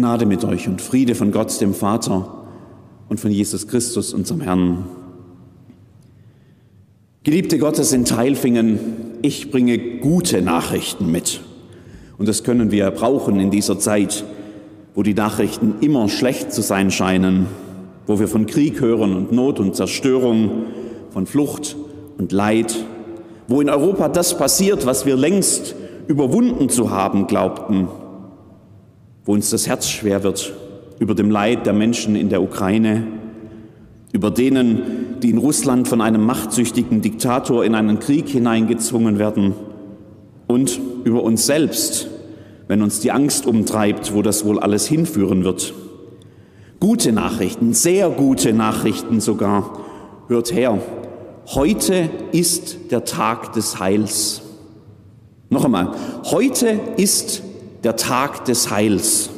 Gnade mit euch und Friede von Gott, dem Vater und von Jesus Christus, unserem Herrn. Geliebte Gottes in Teilfingen, ich bringe gute Nachrichten mit. Und das können wir brauchen in dieser Zeit, wo die Nachrichten immer schlecht zu sein scheinen, wo wir von Krieg hören und Not und Zerstörung, von Flucht und Leid, wo in Europa das passiert, was wir längst überwunden zu haben glaubten, wo uns das Herz schwer wird über dem Leid der Menschen in der Ukraine, über denen, die in Russland von einem machtsüchtigen Diktator in einen Krieg hineingezwungen werden und über uns selbst, wenn uns die Angst umtreibt, wo das wohl alles hinführen wird. Gute Nachrichten, sehr gute Nachrichten sogar. Hört her, heute ist der Tag des Heils. Noch einmal, heute ist der Tag des Heils.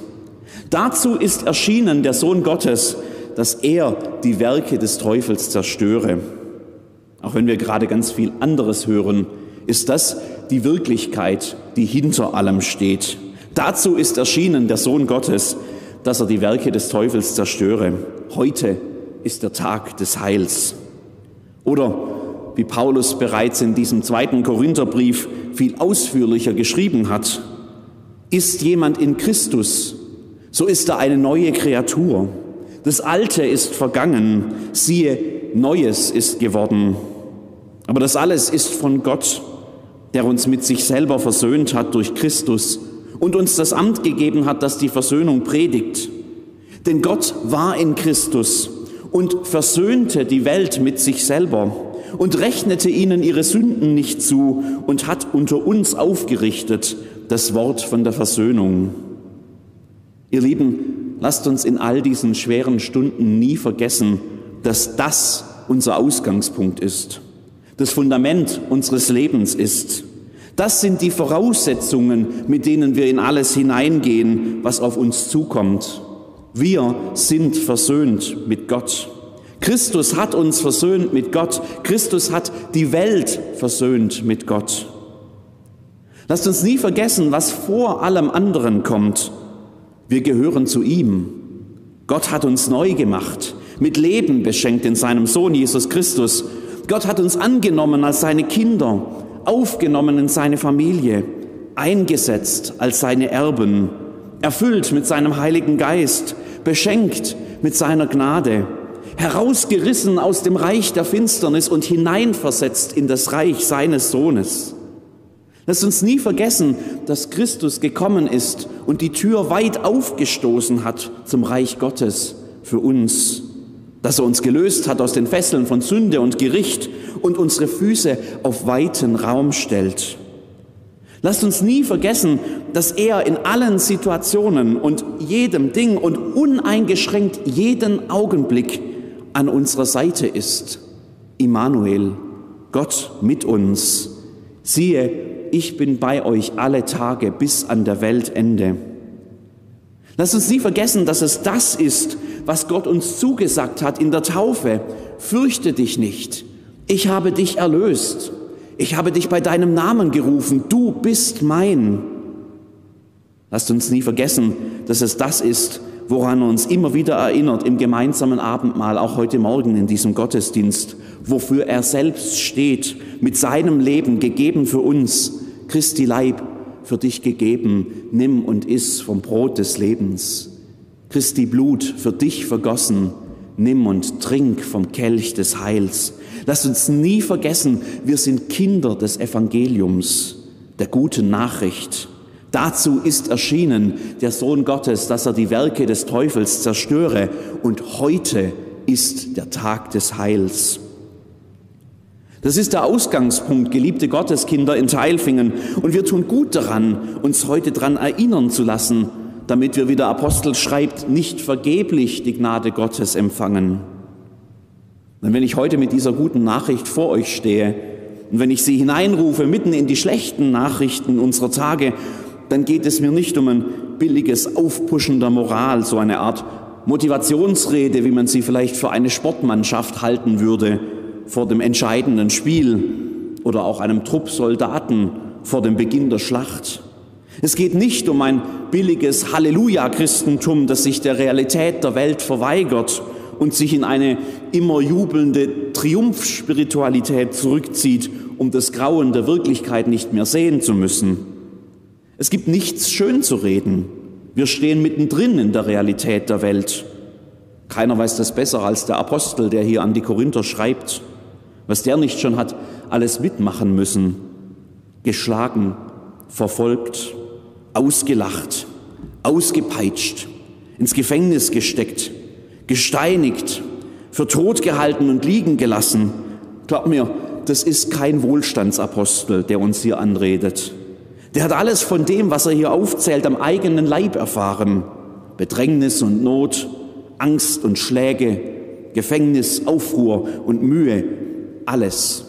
Dazu ist erschienen der Sohn Gottes, dass er die Werke des Teufels zerstöre. Auch wenn wir gerade ganz viel anderes hören, ist das die Wirklichkeit, die hinter allem steht. Dazu ist erschienen der Sohn Gottes, dass er die Werke des Teufels zerstöre. Heute ist der Tag des Heils. Oder wie Paulus bereits in diesem zweiten Korintherbrief viel ausführlicher geschrieben hat, ist jemand in Christus, so ist er eine neue Kreatur. Das Alte ist vergangen, siehe, Neues ist geworden. Aber das alles ist von Gott, der uns mit sich selber versöhnt hat durch Christus und uns das Amt gegeben hat, das die Versöhnung predigt. Denn Gott war in Christus und versöhnte die Welt mit sich selber und rechnete ihnen ihre Sünden nicht zu und hat unter uns aufgerichtet das Wort von der Versöhnung. Ihr Lieben, lasst uns in all diesen schweren Stunden nie vergessen, dass das unser Ausgangspunkt ist, das Fundament unseres Lebens ist. Das sind die Voraussetzungen, mit denen wir in alles hineingehen, was auf uns zukommt. Wir sind versöhnt mit Gott. Christus hat uns versöhnt mit Gott. Christus hat die Welt versöhnt mit Gott. Lasst uns nie vergessen, was vor allem anderen kommt. Wir gehören zu ihm. Gott hat uns neu gemacht, mit Leben beschenkt in seinem Sohn Jesus Christus. Gott hat uns angenommen als seine Kinder, aufgenommen in seine Familie, eingesetzt als seine Erben, erfüllt mit seinem Heiligen Geist, beschenkt mit seiner Gnade, herausgerissen aus dem Reich der Finsternis und hineinversetzt in das Reich seines Sohnes. Lasst uns nie vergessen, dass Christus gekommen ist und die Tür weit aufgestoßen hat zum Reich Gottes für uns, dass er uns gelöst hat aus den Fesseln von Sünde und Gericht und unsere Füße auf weiten Raum stellt. Lasst uns nie vergessen, dass er in allen Situationen und jedem Ding und uneingeschränkt jeden Augenblick an unserer Seite ist. Immanuel, Gott mit uns. Siehe, ich bin bei euch alle Tage bis an der Weltende. Lass uns nie vergessen, dass es das ist, was Gott uns zugesagt hat in der Taufe. Fürchte dich nicht. Ich habe dich erlöst. Ich habe dich bei deinem Namen gerufen. Du bist mein. Lasst uns nie vergessen, dass es das ist, woran uns immer wieder erinnert im gemeinsamen Abendmahl, auch heute Morgen in diesem Gottesdienst, wofür er selbst steht, mit seinem Leben gegeben für uns, Christi Leib für dich gegeben, nimm und iss vom Brot des Lebens. Christi Blut für dich vergossen, nimm und trink vom Kelch des Heils. Lass uns nie vergessen, wir sind Kinder des Evangeliums, der guten Nachricht. Dazu ist erschienen der Sohn Gottes, dass er die Werke des Teufels zerstöre. Und heute ist der Tag des Heils. Das ist der Ausgangspunkt, geliebte Gotteskinder in Teilfingen. Und wir tun gut daran, uns heute daran erinnern zu lassen, damit wir, wie der Apostel schreibt, nicht vergeblich die Gnade Gottes empfangen. Und wenn ich heute mit dieser guten Nachricht vor euch stehe und wenn ich sie hineinrufe mitten in die schlechten Nachrichten unserer Tage, dann geht es mir nicht um ein billiges Aufpushen der Moral, so eine Art Motivationsrede, wie man sie vielleicht für eine Sportmannschaft halten würde, vor dem entscheidenden Spiel oder auch einem Trupp Soldaten vor dem Beginn der Schlacht. Es geht nicht um ein billiges Halleluja-Christentum, das sich der Realität der Welt verweigert und sich in eine immer jubelnde Triumphspiritualität zurückzieht, um das Grauen der Wirklichkeit nicht mehr sehen zu müssen. Es gibt nichts schön zu reden. Wir stehen mittendrin in der Realität der Welt. Keiner weiß das besser als der Apostel, der hier an die Korinther schreibt. Was der nicht schon hat alles mitmachen müssen. Geschlagen, verfolgt, ausgelacht, ausgepeitscht, ins Gefängnis gesteckt, gesteinigt, für tot gehalten und liegen gelassen. Glaub mir, das ist kein Wohlstandsapostel, der uns hier anredet. Der hat alles von dem, was er hier aufzählt, am eigenen Leib erfahren. Bedrängnis und Not, Angst und Schläge, Gefängnis, Aufruhr und Mühe, alles.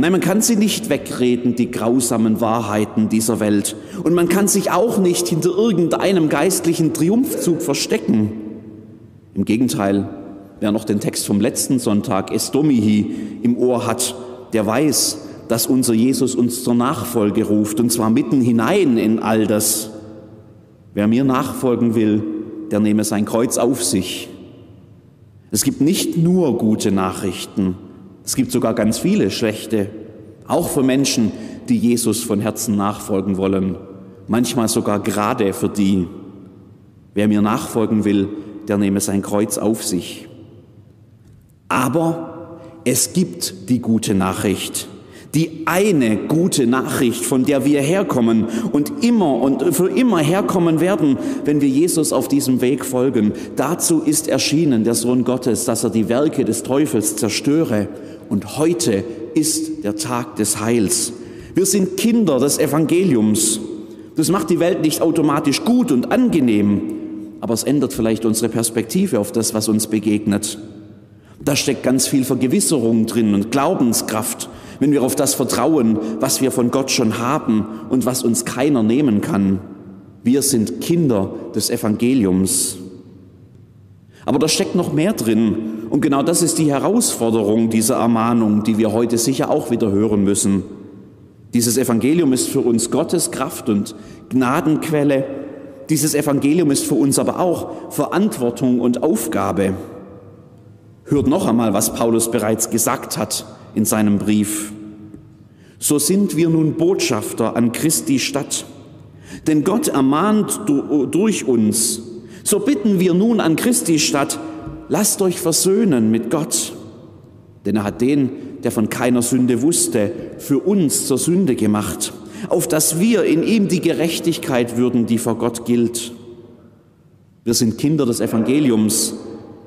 Nein, man kann sie nicht wegreden, die grausamen Wahrheiten dieser Welt. Und man kann sich auch nicht hinter irgendeinem geistlichen Triumphzug verstecken. Im Gegenteil, wer noch den Text vom letzten Sonntag Estomihi im Ohr hat, der weiß, dass unser Jesus uns zur Nachfolge ruft, und zwar mitten hinein in all das. Wer mir nachfolgen will, der nehme sein Kreuz auf sich. Es gibt nicht nur gute Nachrichten, es gibt sogar ganz viele schlechte, auch für Menschen, die Jesus von Herzen nachfolgen wollen, manchmal sogar gerade für die. Wer mir nachfolgen will, der nehme sein Kreuz auf sich. Aber es gibt die gute Nachricht die eine gute Nachricht, von der wir herkommen und immer und für immer herkommen werden, wenn wir Jesus auf diesem Weg folgen. Dazu ist erschienen der Sohn Gottes, dass er die Werke des Teufels zerstöre. Und heute ist der Tag des Heils. Wir sind Kinder des Evangeliums. Das macht die Welt nicht automatisch gut und angenehm, aber es ändert vielleicht unsere Perspektive auf das, was uns begegnet. Da steckt ganz viel Vergewisserung drin und Glaubenskraft wenn wir auf das vertrauen, was wir von Gott schon haben und was uns keiner nehmen kann. Wir sind Kinder des Evangeliums. Aber da steckt noch mehr drin. Und genau das ist die Herausforderung dieser Ermahnung, die wir heute sicher auch wieder hören müssen. Dieses Evangelium ist für uns Gottes Kraft und Gnadenquelle. Dieses Evangelium ist für uns aber auch Verantwortung und Aufgabe. Hört noch einmal, was Paulus bereits gesagt hat in seinem Brief. So sind wir nun Botschafter an Christi Stadt. Denn Gott ermahnt durch uns. So bitten wir nun an Christi Stadt, lasst euch versöhnen mit Gott. Denn er hat den, der von keiner Sünde wusste, für uns zur Sünde gemacht, auf dass wir in ihm die Gerechtigkeit würden, die vor Gott gilt. Wir sind Kinder des Evangeliums,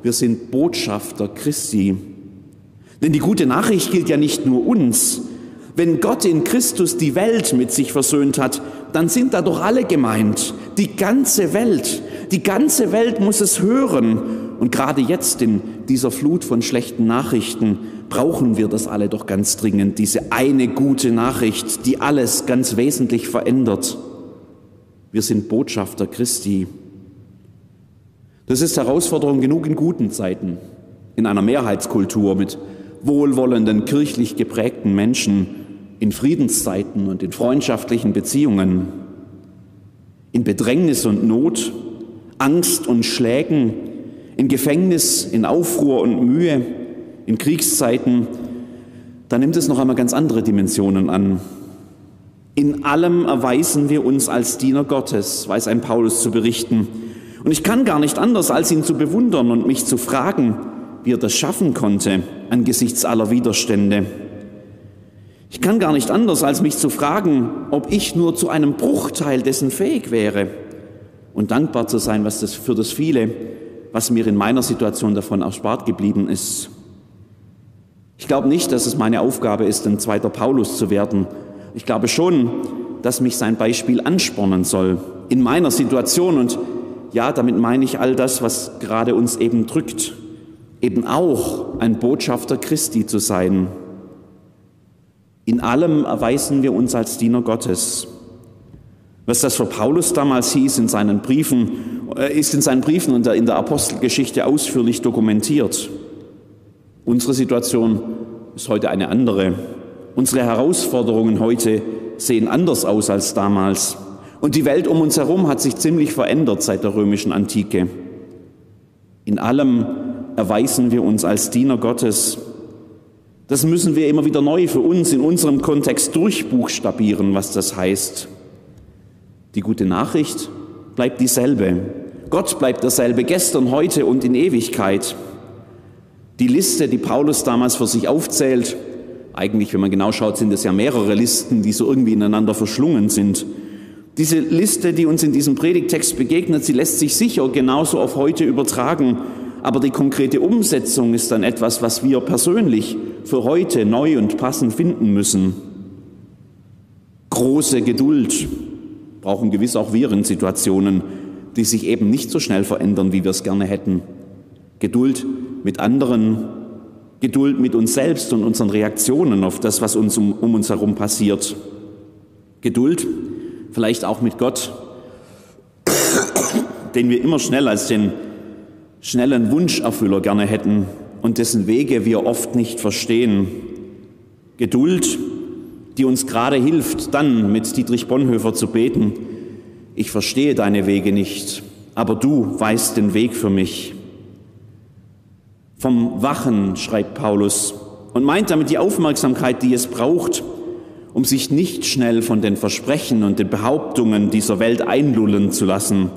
wir sind Botschafter Christi. Denn die gute Nachricht gilt ja nicht nur uns. Wenn Gott in Christus die Welt mit sich versöhnt hat, dann sind da doch alle gemeint. Die ganze Welt. Die ganze Welt muss es hören. Und gerade jetzt in dieser Flut von schlechten Nachrichten brauchen wir das alle doch ganz dringend. Diese eine gute Nachricht, die alles ganz wesentlich verändert. Wir sind Botschafter Christi. Das ist Herausforderung genug in guten Zeiten, in einer Mehrheitskultur mit wohlwollenden, kirchlich geprägten Menschen in Friedenszeiten und in freundschaftlichen Beziehungen, in Bedrängnis und Not, Angst und Schlägen, in Gefängnis, in Aufruhr und Mühe, in Kriegszeiten, da nimmt es noch einmal ganz andere Dimensionen an. In allem erweisen wir uns als Diener Gottes, weiß ein Paulus zu berichten. Und ich kann gar nicht anders, als ihn zu bewundern und mich zu fragen, wie er das schaffen konnte angesichts aller Widerstände. Ich kann gar nicht anders, als mich zu fragen, ob ich nur zu einem Bruchteil dessen fähig wäre und dankbar zu sein, was das für das viele, was mir in meiner Situation davon erspart geblieben ist. Ich glaube nicht, dass es meine Aufgabe ist, ein zweiter Paulus zu werden. Ich glaube schon, dass mich sein Beispiel anspornen soll in meiner Situation und ja, damit meine ich all das, was gerade uns eben drückt eben auch ein Botschafter Christi zu sein. In allem erweisen wir uns als Diener Gottes. Was das für Paulus damals hieß in seinen Briefen, ist in seinen Briefen und in der Apostelgeschichte ausführlich dokumentiert. Unsere Situation ist heute eine andere. Unsere Herausforderungen heute sehen anders aus als damals. Und die Welt um uns herum hat sich ziemlich verändert seit der römischen Antike. In allem erweisen wir uns als Diener Gottes. Das müssen wir immer wieder neu für uns in unserem Kontext durchbuchstabieren, was das heißt. Die gute Nachricht bleibt dieselbe. Gott bleibt derselbe gestern, heute und in Ewigkeit. Die Liste, die Paulus damals für sich aufzählt, eigentlich, wenn man genau schaut, sind es ja mehrere Listen, die so irgendwie ineinander verschlungen sind. Diese Liste, die uns in diesem Predigtext begegnet, sie lässt sich sicher genauso auf heute übertragen, aber die konkrete Umsetzung ist dann etwas, was wir persönlich für heute neu und passend finden müssen. Große Geduld brauchen gewiss auch wir in Situationen, die sich eben nicht so schnell verändern, wie wir es gerne hätten. Geduld mit anderen, Geduld mit uns selbst und unseren Reaktionen auf das, was uns um, um uns herum passiert. Geduld vielleicht auch mit Gott, den wir immer schnell als den schnellen Wunscherfüller gerne hätten und dessen Wege wir oft nicht verstehen. Geduld, die uns gerade hilft, dann mit Dietrich Bonhoeffer zu beten, ich verstehe deine Wege nicht, aber du weißt den Weg für mich. Vom Wachen schreibt Paulus und meint damit die Aufmerksamkeit, die es braucht, um sich nicht schnell von den Versprechen und den Behauptungen dieser Welt einlullen zu lassen,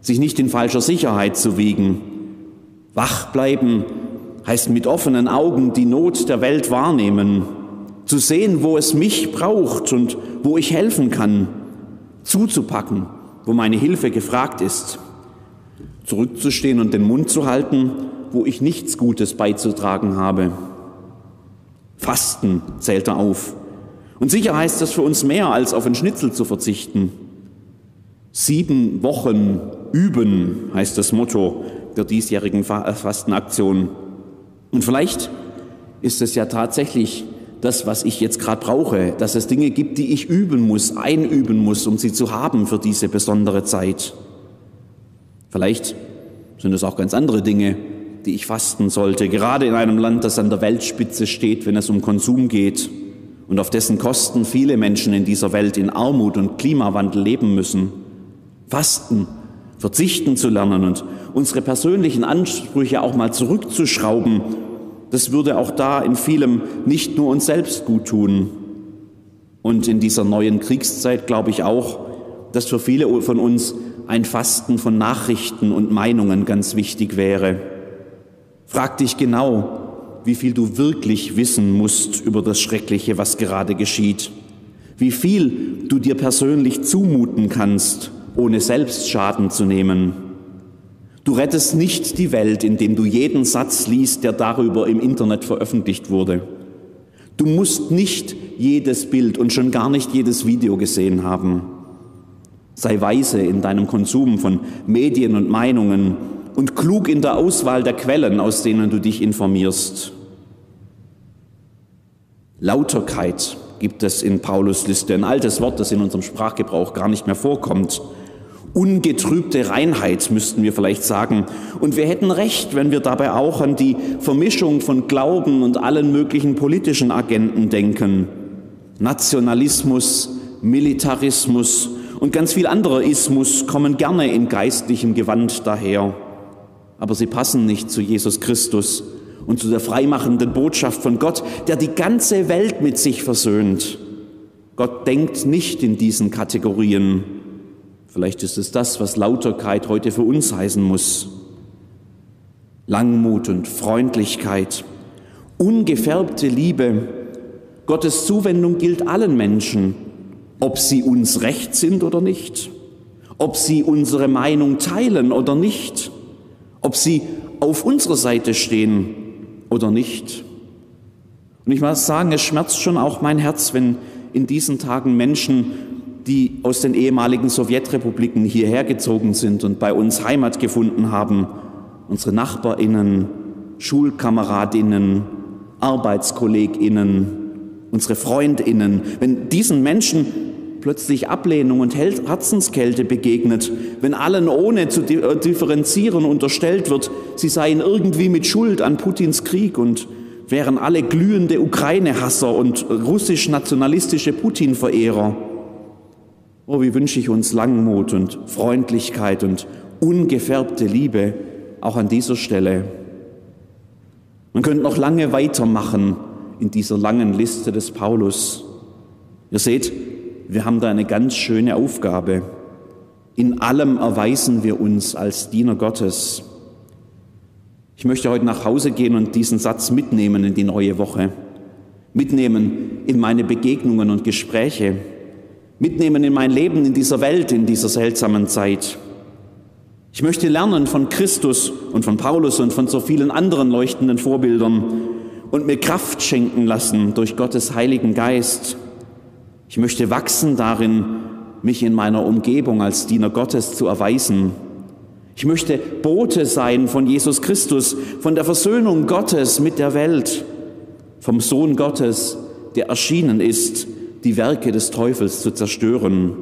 sich nicht in falscher Sicherheit zu wiegen. Wach bleiben heißt mit offenen Augen die Not der Welt wahrnehmen, zu sehen, wo es mich braucht und wo ich helfen kann, zuzupacken, wo meine Hilfe gefragt ist, zurückzustehen und den Mund zu halten, wo ich nichts Gutes beizutragen habe. Fasten zählt er auf. Und sicher heißt das für uns mehr, als auf ein Schnitzel zu verzichten. Sieben Wochen üben heißt das Motto der diesjährigen äh, Fastenaktion. Und vielleicht ist es ja tatsächlich das, was ich jetzt gerade brauche, dass es Dinge gibt, die ich üben muss, einüben muss, um sie zu haben für diese besondere Zeit. Vielleicht sind es auch ganz andere Dinge, die ich fasten sollte, gerade in einem Land, das an der Weltspitze steht, wenn es um Konsum geht und auf dessen Kosten viele Menschen in dieser Welt in Armut und Klimawandel leben müssen. Fasten, verzichten zu lernen und unsere persönlichen Ansprüche auch mal zurückzuschrauben das würde auch da in vielem nicht nur uns selbst gut tun. Und in dieser neuen Kriegszeit glaube ich auch, dass für viele von uns ein Fasten von Nachrichten und Meinungen ganz wichtig wäre. Frag dich genau, wie viel du wirklich wissen musst über das Schreckliche, was gerade geschieht. Wie viel du dir persönlich zumuten kannst, ohne selbst Schaden zu nehmen. Du rettest nicht die Welt, indem du jeden Satz liest, der darüber im Internet veröffentlicht wurde. Du musst nicht jedes Bild und schon gar nicht jedes Video gesehen haben. Sei weise in deinem Konsum von Medien und Meinungen und klug in der Auswahl der Quellen, aus denen du dich informierst. Lauterkeit gibt es in Paulus Liste, ein altes Wort, das in unserem Sprachgebrauch gar nicht mehr vorkommt. Ungetrübte Reinheit müssten wir vielleicht sagen. Und wir hätten recht, wenn wir dabei auch an die Vermischung von Glauben und allen möglichen politischen Agenten denken. Nationalismus, Militarismus und ganz viel anderer Ismus kommen gerne in geistlichem Gewand daher. Aber sie passen nicht zu Jesus Christus und zu der freimachenden Botschaft von Gott, der die ganze Welt mit sich versöhnt. Gott denkt nicht in diesen Kategorien. Vielleicht ist es das, was Lauterkeit heute für uns heißen muss. Langmut und Freundlichkeit, ungefärbte Liebe, Gottes Zuwendung gilt allen Menschen, ob sie uns recht sind oder nicht, ob sie unsere Meinung teilen oder nicht, ob sie auf unserer Seite stehen oder nicht. Und ich muss sagen, es schmerzt schon auch mein Herz, wenn in diesen Tagen Menschen die aus den ehemaligen Sowjetrepubliken hierher gezogen sind und bei uns Heimat gefunden haben, unsere Nachbarinnen, Schulkameradinnen, Arbeitskolleginnen, unsere Freundinnen, wenn diesen Menschen plötzlich Ablehnung und Herzenskälte begegnet, wenn allen ohne zu differenzieren unterstellt wird, sie seien irgendwie mit Schuld an Putins Krieg und wären alle glühende Ukraine-Hasser und russisch-nationalistische Putin-Verehrer. Oh, wie wünsche ich uns Langmut und Freundlichkeit und ungefärbte Liebe auch an dieser Stelle. Man könnte noch lange weitermachen in dieser langen Liste des Paulus. Ihr seht, wir haben da eine ganz schöne Aufgabe. In allem erweisen wir uns als Diener Gottes. Ich möchte heute nach Hause gehen und diesen Satz mitnehmen in die neue Woche, mitnehmen in meine Begegnungen und Gespräche, mitnehmen in mein Leben in dieser Welt, in dieser seltsamen Zeit. Ich möchte lernen von Christus und von Paulus und von so vielen anderen leuchtenden Vorbildern und mir Kraft schenken lassen durch Gottes Heiligen Geist. Ich möchte wachsen darin, mich in meiner Umgebung als Diener Gottes zu erweisen. Ich möchte Bote sein von Jesus Christus, von der Versöhnung Gottes mit der Welt, vom Sohn Gottes, der erschienen ist, die Werke des Teufels zu zerstören.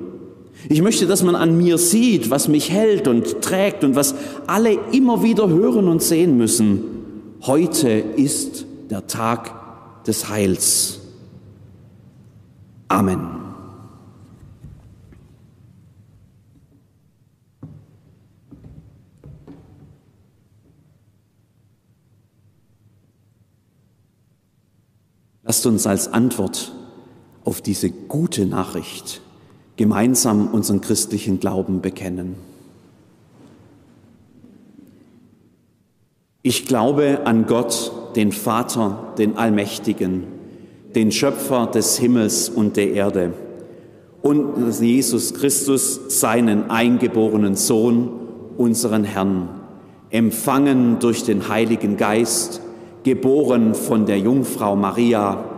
Ich möchte, dass man an mir sieht, was mich hält und trägt und was alle immer wieder hören und sehen müssen. Heute ist der Tag des Heils. Amen. Lasst uns als Antwort auf diese gute Nachricht gemeinsam unseren christlichen Glauben bekennen. Ich glaube an Gott, den Vater, den Allmächtigen, den Schöpfer des Himmels und der Erde und Jesus Christus, seinen eingeborenen Sohn, unseren Herrn, empfangen durch den Heiligen Geist, geboren von der Jungfrau Maria,